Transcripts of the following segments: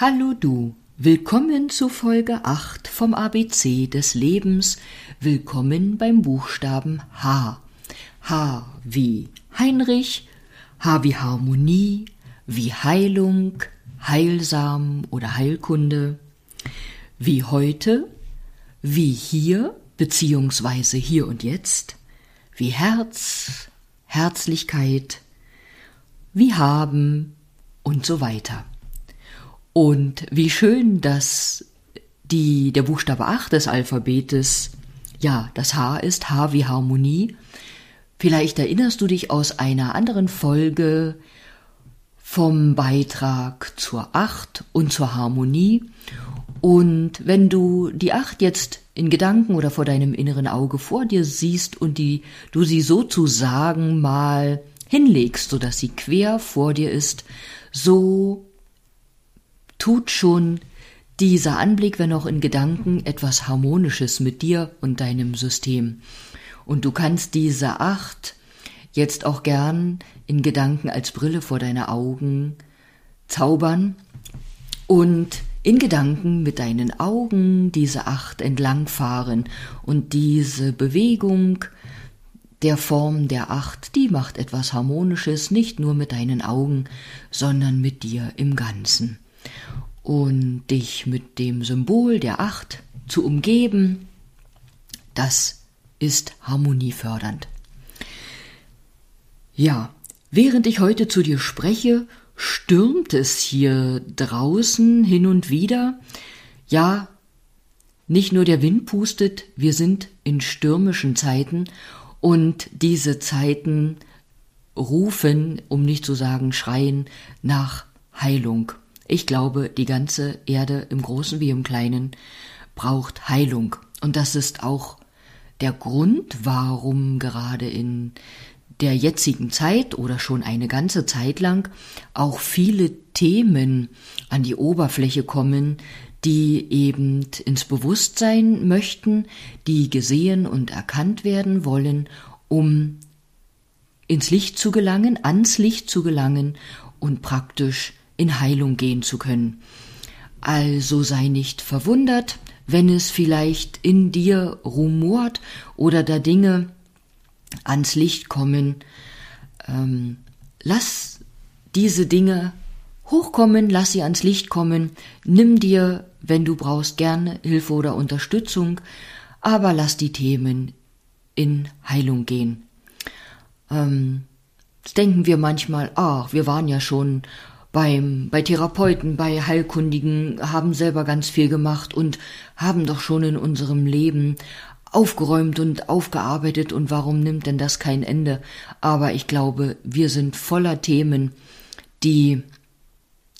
Hallo du, willkommen zu Folge 8 vom ABC des Lebens, willkommen beim Buchstaben H. H wie Heinrich, H wie Harmonie, wie Heilung, Heilsam oder Heilkunde, wie heute, wie hier beziehungsweise hier und jetzt, wie Herz, Herzlichkeit, wie haben und so weiter. Und wie schön, dass die, der Buchstabe 8 des Alphabetes, ja, das H ist, H wie Harmonie. Vielleicht erinnerst du dich aus einer anderen Folge vom Beitrag zur 8 und zur Harmonie. Und wenn du die 8 jetzt in Gedanken oder vor deinem inneren Auge vor dir siehst und die, du sie sozusagen mal hinlegst, so dass sie quer vor dir ist, so tut schon dieser Anblick, wenn auch in Gedanken, etwas Harmonisches mit dir und deinem System. Und du kannst diese acht jetzt auch gern in Gedanken als Brille vor deine Augen zaubern und in Gedanken mit deinen Augen diese acht entlangfahren und diese Bewegung der Form der acht, die macht etwas Harmonisches, nicht nur mit deinen Augen, sondern mit dir im Ganzen und dich mit dem Symbol der Acht zu umgeben, das ist harmoniefördernd. Ja, während ich heute zu dir spreche, stürmt es hier draußen hin und wieder. Ja, nicht nur der Wind pustet, wir sind in stürmischen Zeiten und diese Zeiten rufen, um nicht zu sagen schreien, nach Heilung. Ich glaube, die ganze Erde im Großen wie im Kleinen braucht Heilung. Und das ist auch der Grund, warum gerade in der jetzigen Zeit oder schon eine ganze Zeit lang auch viele Themen an die Oberfläche kommen, die eben ins Bewusstsein möchten, die gesehen und erkannt werden wollen, um ins Licht zu gelangen, ans Licht zu gelangen und praktisch in Heilung gehen zu können. Also sei nicht verwundert, wenn es vielleicht in dir rumort oder da Dinge ans Licht kommen. Ähm, lass diese Dinge hochkommen, lass sie ans Licht kommen, nimm dir, wenn du brauchst, gerne Hilfe oder Unterstützung, aber lass die Themen in Heilung gehen. Ähm, denken wir manchmal, ach, wir waren ja schon beim, bei Therapeuten, bei Heilkundigen, haben selber ganz viel gemacht und haben doch schon in unserem Leben aufgeräumt und aufgearbeitet und warum nimmt denn das kein Ende? Aber ich glaube, wir sind voller Themen, die,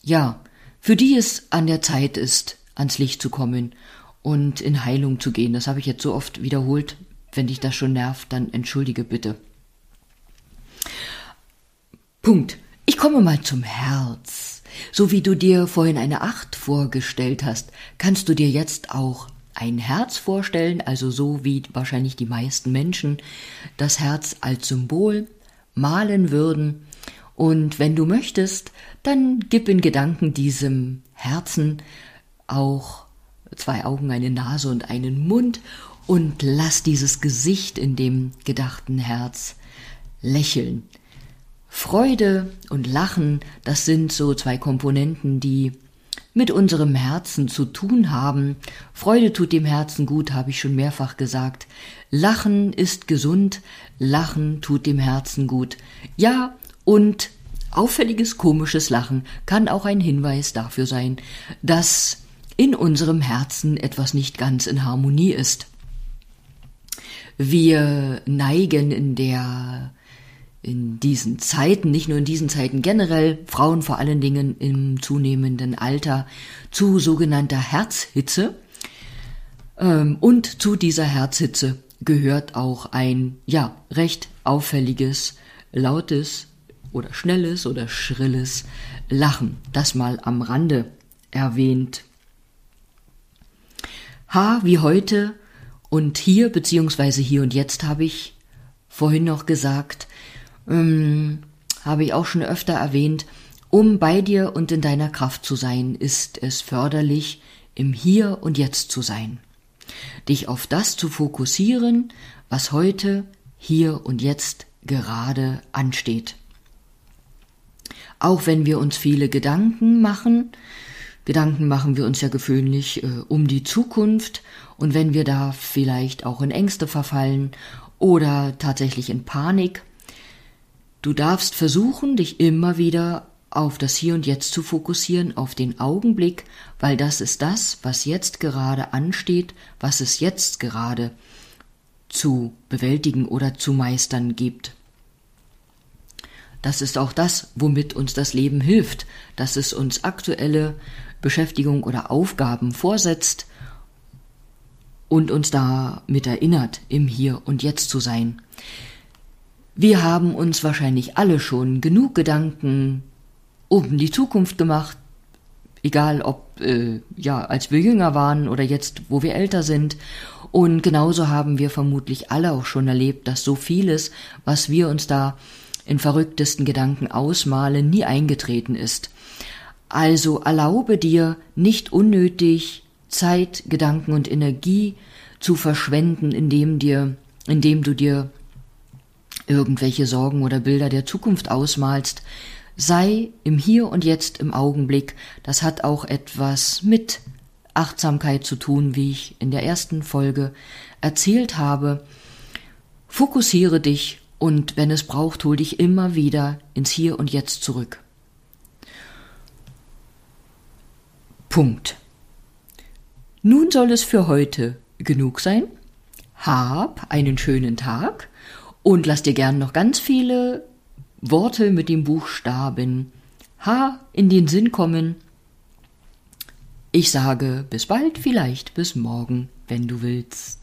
ja, für die es an der Zeit ist, ans Licht zu kommen und in Heilung zu gehen. Das habe ich jetzt so oft wiederholt. Wenn dich das schon nervt, dann entschuldige bitte. Punkt. Ich komme mal zum Herz. So wie du dir vorhin eine Acht vorgestellt hast, kannst du dir jetzt auch ein Herz vorstellen, also so wie wahrscheinlich die meisten Menschen das Herz als Symbol malen würden. Und wenn du möchtest, dann gib in Gedanken diesem Herzen auch zwei Augen, eine Nase und einen Mund und lass dieses Gesicht in dem gedachten Herz lächeln. Freude und Lachen, das sind so zwei Komponenten, die mit unserem Herzen zu tun haben. Freude tut dem Herzen gut, habe ich schon mehrfach gesagt. Lachen ist gesund, Lachen tut dem Herzen gut. Ja, und auffälliges komisches Lachen kann auch ein Hinweis dafür sein, dass in unserem Herzen etwas nicht ganz in Harmonie ist. Wir neigen in der in diesen Zeiten, nicht nur in diesen Zeiten generell, Frauen vor allen Dingen im zunehmenden Alter, zu sogenannter Herzhitze. Ähm, und zu dieser Herzhitze gehört auch ein, ja, recht auffälliges, lautes oder schnelles oder schrilles Lachen. Das mal am Rande erwähnt. H wie heute und hier beziehungsweise hier und jetzt habe ich vorhin noch gesagt, ähm, habe ich auch schon öfter erwähnt. Um bei dir und in deiner Kraft zu sein, ist es förderlich, im Hier und Jetzt zu sein. Dich auf das zu fokussieren, was heute, hier und jetzt gerade ansteht. Auch wenn wir uns viele Gedanken machen, Gedanken machen wir uns ja gewöhnlich äh, um die Zukunft und wenn wir da vielleicht auch in Ängste verfallen oder tatsächlich in Panik, du darfst versuchen, dich immer wieder auf das Hier und Jetzt zu fokussieren, auf den Augenblick, weil das ist das, was jetzt gerade ansteht, was es jetzt gerade zu bewältigen oder zu meistern gibt. Das ist auch das, womit uns das Leben hilft, dass es uns aktuelle Beschäftigung oder Aufgaben vorsetzt und uns damit erinnert, im Hier und Jetzt zu sein. Wir haben uns wahrscheinlich alle schon genug Gedanken um die Zukunft gemacht, egal ob äh, ja als wir jünger waren oder jetzt, wo wir älter sind. Und genauso haben wir vermutlich alle auch schon erlebt, dass so vieles, was wir uns da in verrücktesten Gedanken ausmalen, nie eingetreten ist. Also erlaube dir nicht unnötig Zeit, Gedanken und Energie zu verschwenden, indem dir, indem du dir irgendwelche Sorgen oder Bilder der Zukunft ausmalst. Sei im Hier und Jetzt im Augenblick. Das hat auch etwas mit Achtsamkeit zu tun, wie ich in der ersten Folge erzählt habe. Fokussiere dich und wenn es braucht, hol dich immer wieder ins Hier und Jetzt zurück. Punkt. Nun soll es für heute genug sein. Hab einen schönen Tag und lass dir gern noch ganz viele Worte mit dem Buchstaben H in den Sinn kommen. Ich sage bis bald, vielleicht bis morgen, wenn du willst.